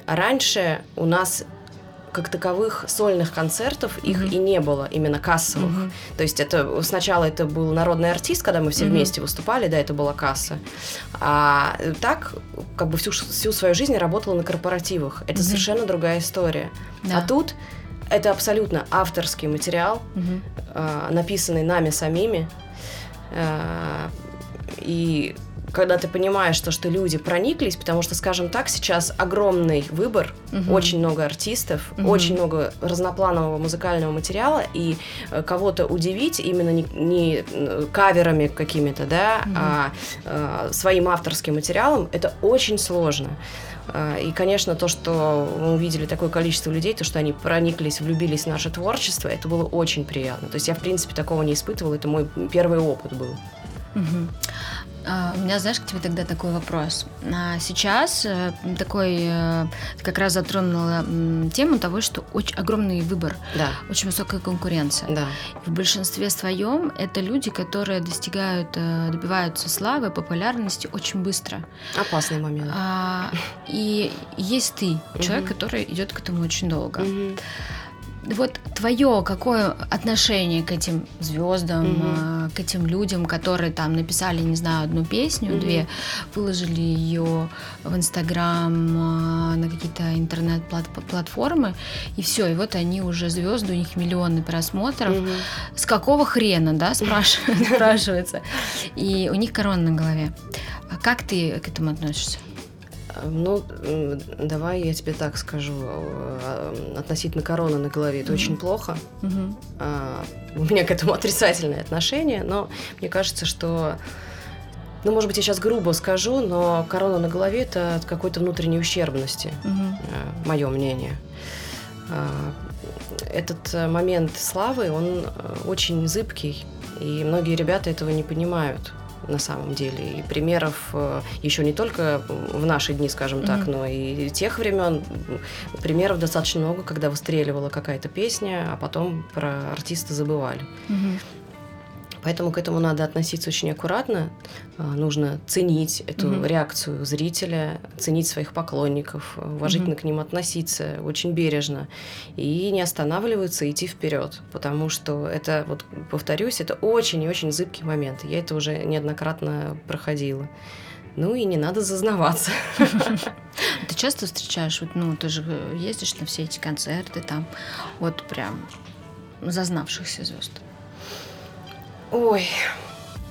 раньше у нас как таковых сольных концертов их mm-hmm. и не было, именно кассовых. Mm-hmm. То есть это сначала это был народный артист, когда мы все mm-hmm. вместе выступали, да, это была касса. А так, как бы всю, всю свою жизнь я работала на корпоративах. Это mm-hmm. совершенно другая история. Да. А тут это абсолютно авторский материал, mm-hmm. э, написанный нами самими. Э, и когда ты понимаешь, то, что люди прониклись, потому что, скажем так, сейчас огромный выбор, угу. очень много артистов, угу. очень много разнопланового музыкального материала, и э, кого-то удивить именно не, не э, каверами какими-то, да, угу. а э, своим авторским материалом, это очень сложно. И, конечно, то, что мы увидели такое количество людей, то, что они прониклись, влюбились в наше творчество, это было очень приятно. То есть я, в принципе, такого не испытывала, это мой первый опыт был. Угу. А, у меня, знаешь, к тебе тогда такой вопрос. А, сейчас э, такой, э, как раз затронула тему того, что очень огромный выбор, да. очень высокая конкуренция. Да. В большинстве своем это люди, которые достигают, э, добиваются славы, популярности очень быстро. Опасный момент. А, и есть ты, человек, угу. который идет к этому очень долго. Угу вот твое какое отношение к этим звездам, mm-hmm. к этим людям, которые там написали, не знаю, одну песню, mm-hmm. две, выложили ее в Инстаграм, а, на какие-то интернет-платформы, и все, и вот они уже звезды, у них миллионы просмотров. Mm-hmm. С какого хрена, да, спрашивается. И у них корона на голове. А как ты к этому относишься? Ну, давай я тебе так скажу. Э, относительно короны на голове это mm-hmm. очень плохо. Mm-hmm. У меня к этому отрицательное отношение, но мне кажется, что ну, может быть, я сейчас грубо скажу, но корона на голове это от какой-то внутренней ущербности, угу. мое мнение. А, этот э, момент славы, он очень зыбкий, и многие ребята этого не понимают на самом деле. И примеров э, еще не только в наши дни, скажем так, mm-hmm. но и тех времен. Примеров достаточно много, когда выстреливала какая-то песня, а потом про артиста забывали. Mm-hmm. Поэтому к этому надо относиться очень аккуратно. А, нужно ценить эту mm-hmm. реакцию зрителя, ценить своих поклонников, уважительно mm-hmm. к ним относиться, очень бережно. И не останавливаться, идти вперед. Потому что это, вот повторюсь, это очень и очень зыбкий момент. Я это уже неоднократно проходила. Ну и не надо зазнаваться. Ты часто встречаешь, вот, ну, ты же ездишь на все эти концерты, там, вот прям зазнавшихся звезд? Ой,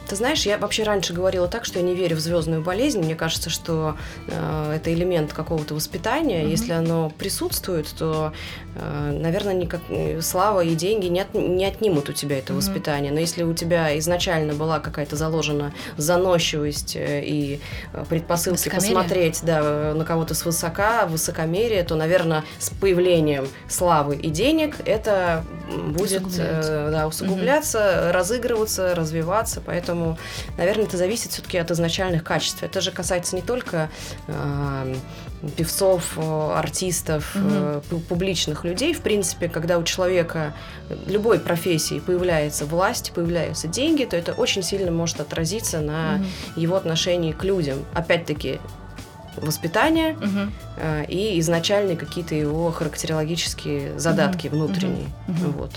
ты знаешь, я вообще раньше говорила так, что я не верю в звездную болезнь. Мне кажется, что э, это элемент какого-то воспитания. Mm-hmm. Если оно присутствует, то, э, наверное, никак, э, слава и деньги не, от, не отнимут у тебя это mm-hmm. воспитание. Но если у тебя изначально была какая-то заложена заносчивость э, и э, предпосылки посмотреть да, на кого-то свысока, высокомерие, то, наверное, с появлением славы и денег это будет усугубляться, э, да, усугубляться mm-hmm. разыгрываться, развиваться. Поэтому Поэтому, наверное, это зависит все-таки от изначальных качеств. Это же касается не только э, певцов, артистов, угу. публичных людей. В принципе, когда у человека любой профессии появляется власть, появляются деньги, то это очень сильно может отразиться на угу. его отношении к людям. Опять-таки, воспитание угу. э, и изначальные какие-то его характерологические задатки угу. внутренние. Угу. Вот.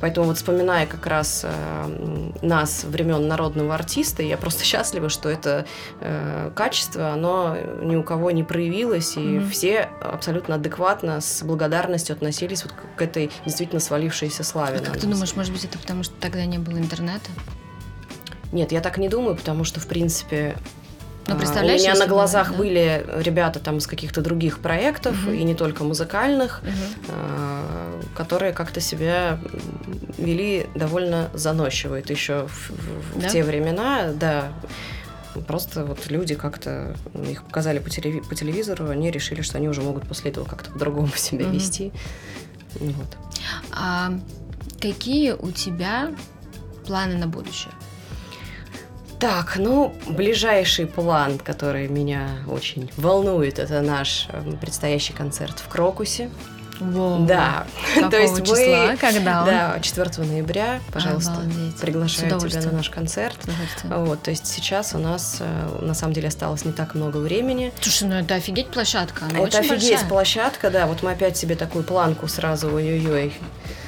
Поэтому вот вспоминая как раз э, нас времен народного артиста, я просто счастлива, что это э, качество, оно ни у кого не проявилось, и mm-hmm. все абсолютно адекватно, с благодарностью относились вот к этой действительно свалившейся славе. А как ты думаешь, может быть, это потому, что тогда не было интернета? Нет, я так не думаю, потому что, в принципе, ну, представляешь, У меня на глазах да? были ребята там из каких-то других проектов, угу. и не только музыкальных, угу. которые как-то себя вели довольно заносчиво. Это еще в, в, да? в те времена, да. Просто вот люди как-то их показали по, телеви- по телевизору, они решили, что они уже могут после этого как-то по-другому себя угу. вести. Вот. А какие у тебя планы на будущее? Так, ну, ближайший план, который меня очень волнует, это наш эм, предстоящий концерт в Крокусе. Воу. Да. Какого То есть числа? Мы, Когда он? Да, 4 ноября, пожалуйста, Обалдеть. приглашаю тебя на наш концерт. Вот, то есть сейчас у нас э, на самом деле осталось не так много времени. Слушай, ну это офигеть площадка, она Это офигеть большая. площадка, да. Вот мы опять себе такую планку сразу ой-ой-ой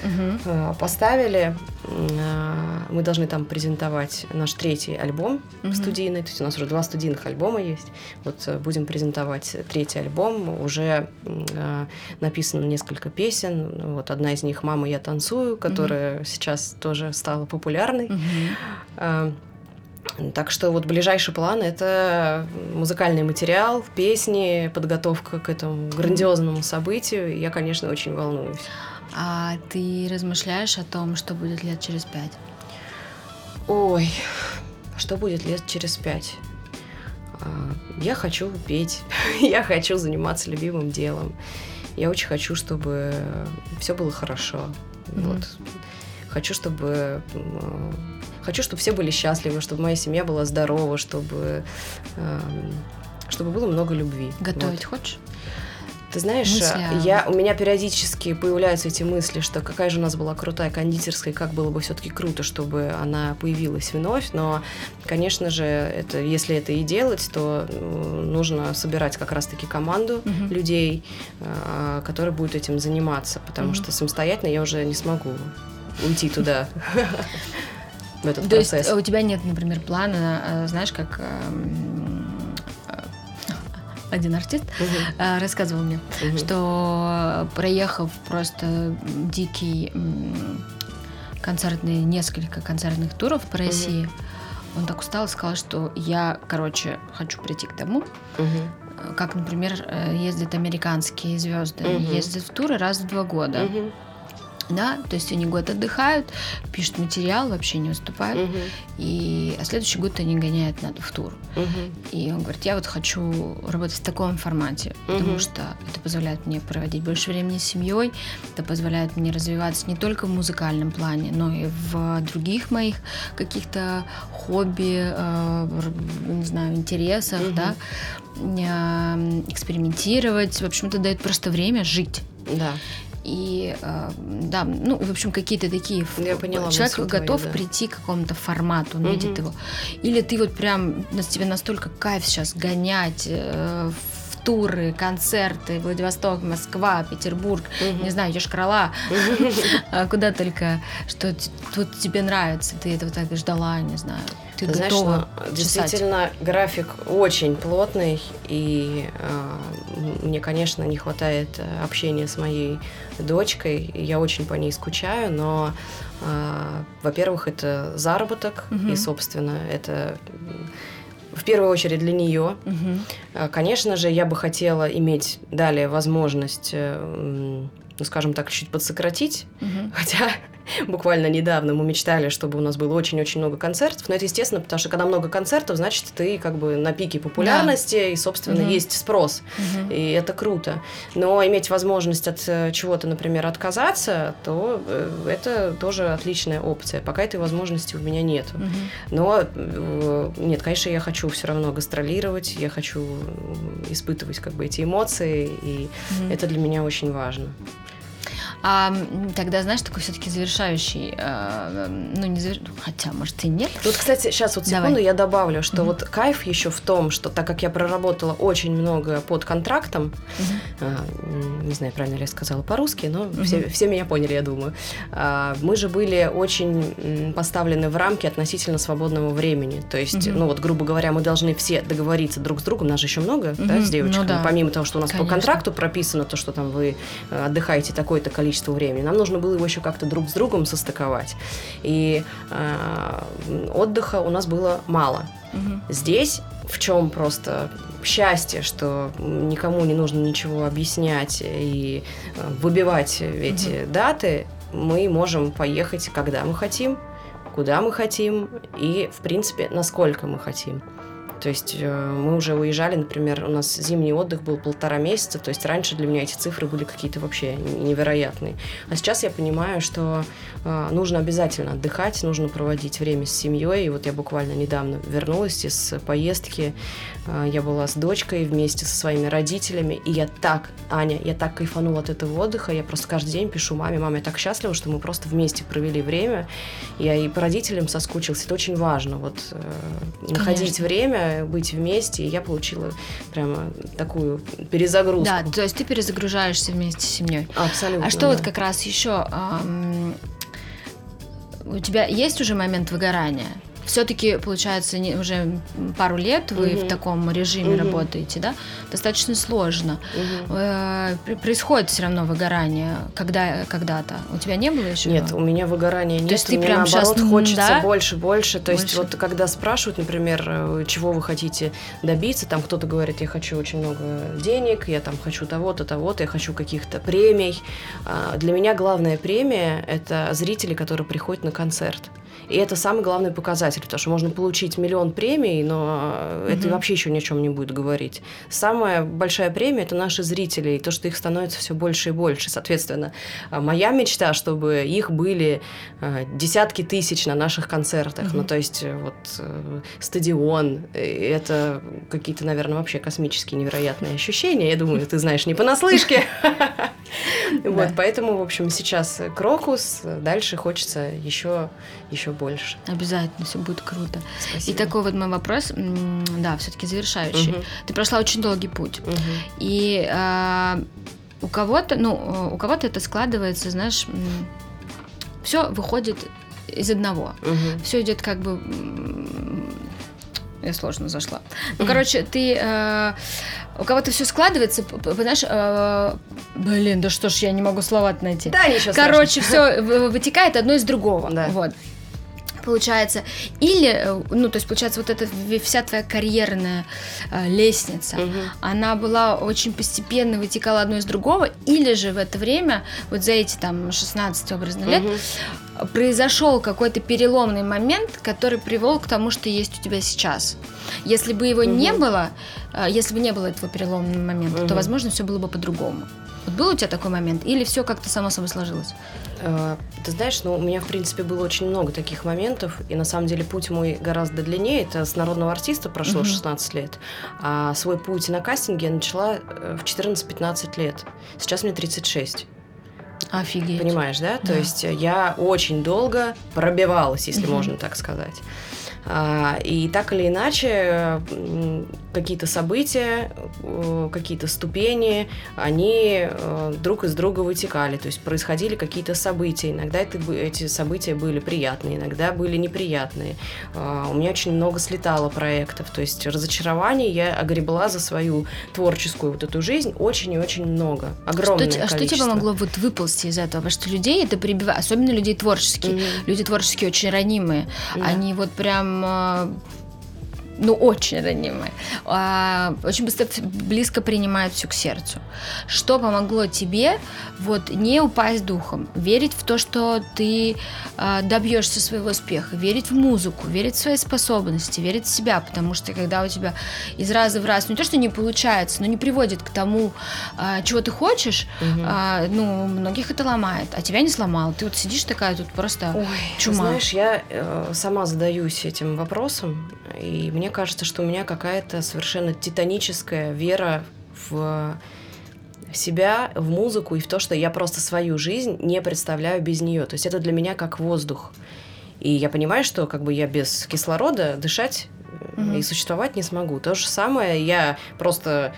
угу. поставили. А, мы должны там презентовать наш третий альбом угу. студийный. То есть у нас уже два студийных альбома есть. Вот э, будем презентовать третий альбом. Уже написано несколько песен. Вот одна из них «Мама, я танцую», которая угу. сейчас тоже стала популярной. Угу. Так что вот ближайший план — это музыкальный материал, песни, подготовка к этому грандиозному событию. Я, конечно, очень волнуюсь. А ты размышляешь о том, что будет лет через пять? Ой, что будет лет через пять? А, я хочу петь, я хочу заниматься любимым делом. Я очень хочу, чтобы все было хорошо. Mm-hmm. Вот. Хочу, чтобы хочу, чтобы все были счастливы, чтобы моя семья была здорова, чтобы чтобы было много любви. Готовить вот. хочешь? Ты знаешь, мысли, я, у меня периодически появляются эти мысли, что какая же у нас была крутая кондитерская, как было бы все-таки круто, чтобы она появилась вновь. Но, конечно же, это, если это и делать, то нужно собирать как раз-таки команду угу. людей, а, которые будут этим заниматься, потому угу. что самостоятельно я уже не смогу уйти туда. В этот То процесс. есть у тебя нет, например, плана, знаешь, как один артист угу. рассказывал мне, угу. что проехав просто дикий концертный, несколько концертных туров по России, угу. он так устал и сказал, что я, короче, хочу прийти к тому, угу. как, например, э, ездят американские звезды, угу. ездят в туры раз в два года. Угу да, то есть они год отдыхают, пишут материал, вообще не выступают, угу. и а следующий год они гоняют надо в тур. Угу. И он говорит, я вот хочу работать в таком формате, угу. потому что это позволяет мне проводить больше времени с семьей, это позволяет мне развиваться не только в музыкальном плане, но и в других моих каких-то хобби, э, не знаю, интересах, угу. да, э, экспериментировать. В общем, это дает просто время жить. Да. И э, да, ну, в общем, какие-то такие... Я поняла. Человек готов да. прийти к какому-то формату, он угу. видит его. Или ты вот прям, на тебе настолько кайф сейчас гонять э, в туры, концерты, Владивосток, Москва, Петербург, угу. не знаю, Йошкар-Ола, куда только, что тут тебе нравится, ты этого так ждала, не знаю ты, знаешь, готова ну, действительно график очень плотный, и э, мне, конечно, не хватает э, общения с моей дочкой, и я очень по ней скучаю, но, э, во-первых, это заработок, угу. и, собственно, это в первую очередь для нее. Угу. Конечно же, я бы хотела иметь далее возможность, э, ну, скажем так, чуть подсократить, угу. хотя буквально недавно мы мечтали, чтобы у нас было очень-очень много концертов. Но это естественно, потому что когда много концертов, значит, ты как бы на пике популярности, да. и, собственно, угу. есть спрос. Угу. И это круто. Но иметь возможность от э, чего-то, например, отказаться, то э, это тоже отличная опция. Пока этой возможности у меня нет. Угу. Но э, нет, конечно, я хочу все равно гастролировать, я хочу испытывать как бы эти эмоции, и угу. это для меня очень важно. А тогда, знаешь, такой все-таки завершающий, э, ну не завер... хотя, может и нет. Тут, кстати, сейчас вот секунду Давай. я добавлю, что угу. вот кайф еще в том, что так как я проработала очень много под контрактом, угу. э, не знаю, правильно ли я сказала по-русски, но угу. все, все меня поняли, я думаю. Э, мы же были очень поставлены в рамки относительно свободного времени. То есть, угу. ну вот, грубо говоря, мы должны все договориться друг с другом, нас же еще много, угу. да, с девочками, ну, да. помимо того, что у нас Конечно. по контракту прописано то, что там вы э, отдыхаете такое-то количество количество времени. Нам нужно было его еще как-то друг с другом состыковать. И э, отдыха у нас было мало. Угу. Здесь в чем просто счастье, что никому не нужно ничего объяснять и э, выбивать эти угу. даты, мы можем поехать, когда мы хотим, куда мы хотим и, в принципе, насколько мы хотим. То есть э, мы уже уезжали, например, у нас зимний отдых был полтора месяца, то есть раньше для меня эти цифры были какие-то вообще невероятные. А сейчас я понимаю, что э, нужно обязательно отдыхать, нужно проводить время с семьей. И вот я буквально недавно вернулась из поездки, э, я была с дочкой вместе со своими родителями, и я так, Аня, я так кайфанула от этого отдыха, я просто каждый день пишу маме, маме, я так счастлива, что мы просто вместе провели время. Я и по родителям соскучилась, это очень важно, вот находить время, быть вместе, и я получила прямо такую перезагрузку. Да, то есть ты перезагружаешься вместе с семьей. Абсолютно. А что да. вот как раз еще? Эм, у тебя есть уже момент выгорания? Все-таки, получается, не, уже пару лет вы угу. в таком режиме угу. работаете, да? Достаточно сложно. Угу. Э, происходит все равно выгорание когда, когда-то. У тебя не было еще? Нет, у меня выгорания нет. То есть ты прям наоборот сейчас, хочется да? больше, больше. То больше. есть вот когда спрашивают, например, э, чего вы хотите добиться, там кто-то говорит, я хочу очень много денег, я там хочу того-то, того-то, я хочу каких-то премий. А, для меня главная премия – это зрители, которые приходят на концерт. И это самый главный показатель, потому что можно получить миллион премий, но mm-hmm. это вообще еще ни о чем не будет говорить. Самая большая премия это наши зрители, и то, что их становится все больше и больше. Соответственно, а, моя мечта, чтобы их были а, десятки тысяч на наших концертах. Mm-hmm. Ну, то есть, э, вот э, стадион, это какие-то, наверное, вообще космические невероятные ощущения. Я думаю, ты знаешь не понаслышке. Вот, поэтому, в общем, сейчас Крокус, дальше хочется еще еще больше. Обязательно, все будет круто. Спасибо. И такой вот мой вопрос, да, все-таки завершающий. Угу. Ты прошла очень долгий путь. Угу. И э, у кого-то, ну, у кого-то это складывается, знаешь, все выходит из одного. Угу. Все идет как бы я сложно зашла. Ну, короче, ты э, у кого-то все складывается, знаешь, э, блин, да что ж, я не могу слова найти. Да, ничего Короче, все вытекает одно из другого. Да. Вот получается. Или, э, ну, то есть, получается, вот эта вся твоя карьерная э, лестница, угу. она была очень постепенно вытекала одно из другого, или же в это время, вот за эти там 16 образно лет, угу. произошел какой-то переломный момент, который привел к тому, что есть у тебя сейчас. Если бы его угу. не было, э, если бы не было этого переломного момента, угу. то, возможно, все было бы по-другому. Вот был у тебя такой момент? Или все как-то само собой сложилось? Э, ты знаешь, ну, у меня, в принципе, было очень много таких моментов, и на самом деле путь мой гораздо длиннее. Это с народного артиста прошло mm-hmm. 16 лет, а свой путь на кастинге я начала э, в 14-15 лет. Сейчас мне 36. Офигеть. Понимаешь, да? да? То есть я очень долго пробивалась, если mm-hmm. можно так сказать. А, и так или иначе, какие-то события, какие-то ступени, они э, друг из друга вытекали, то есть происходили какие-то события. Иногда это, эти события были приятные, иногда были неприятные. А, у меня очень много слетало проектов, то есть разочарований я огребла за свою творческую вот эту жизнь очень и очень много, огромное что, количество. А что тебе помогло вот выползти из этого? Потому что людей это прибивает, особенно людей творческие. Mm-hmm. Люди творческие очень ранимые. Yeah. Они вот прям ну, очень ранимые, а, очень быстро, близко принимают все к сердцу. Что помогло тебе вот не упасть духом, верить в то, что ты а, добьешься своего успеха, верить в музыку, верить в свои способности, верить в себя, потому что когда у тебя из раза в раз, не то, что не получается, но не приводит к тому, а, чего ты хочешь, угу. ну, многих это ломает, а тебя не сломал. Ты вот сидишь такая тут просто Ой, чума. Знаешь, я э, сама задаюсь этим вопросом, и мне кажется, что у меня какая-то совершенно титаническая вера в себя, в музыку и в то, что я просто свою жизнь не представляю без нее. То есть это для меня как воздух. И я понимаю, что как бы я без кислорода дышать угу. и существовать не смогу. То же самое я просто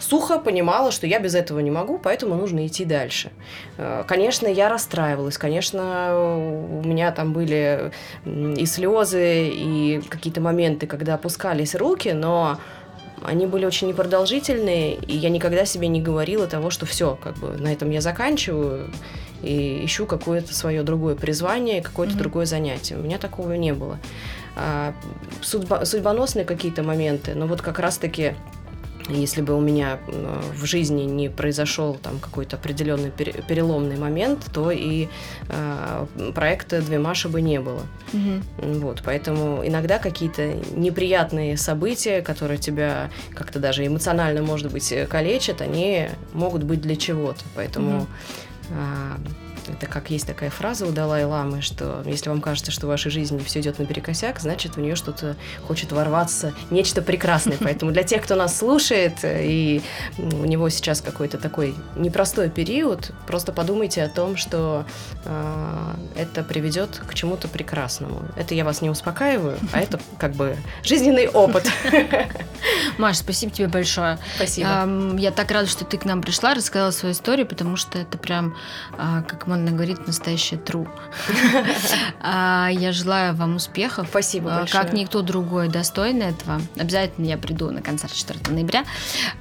сухо понимала, что я без этого не могу, поэтому нужно идти дальше. Э, конечно, я расстраивалась, конечно, у меня там были и слезы, и какие-то моменты, когда опускались руки, но они были очень непродолжительные, и я никогда себе не говорила того, что все, как бы на этом я заканчиваю и ищу какое-то свое другое призвание, какое-то mm-hmm. другое занятие. У меня такого не было. А, судьба, судьбоносные какие-то моменты, но вот как раз-таки если бы у меня в жизни не произошел там какой-то определенный переломный момент, то и э, проекта «Две Маши» бы не было. Угу. Вот, поэтому иногда какие-то неприятные события, которые тебя как-то даже эмоционально, может быть, калечат, они могут быть для чего-то. Поэтому угу. Это как есть такая фраза у Далай-Ламы, что если вам кажется, что в вашей жизни все идет наперекосяк, значит, у нее что-то хочет ворваться, нечто прекрасное. Поэтому для тех, кто нас слушает, и у него сейчас какой-то такой непростой период, просто подумайте о том, что э, это приведет к чему-то прекрасному. Это я вас не успокаиваю, а это как бы жизненный опыт. Маш, спасибо тебе большое. Спасибо. Я так рада, что ты к нам пришла, рассказала свою историю, потому что это прям, а, как модно говорить, настоящая тру. А, я желаю вам успехов. Спасибо а, большое. Как никто другой достойный этого. Обязательно я приду на концерт 4 ноября.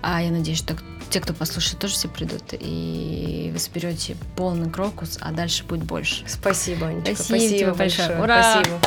Я надеюсь, что те, кто послушает, тоже все придут. И вы соберете полный крокус, а дальше будет больше. Спасибо, Анечка. Спасибо, Спасибо большое. Ура! Спасибо.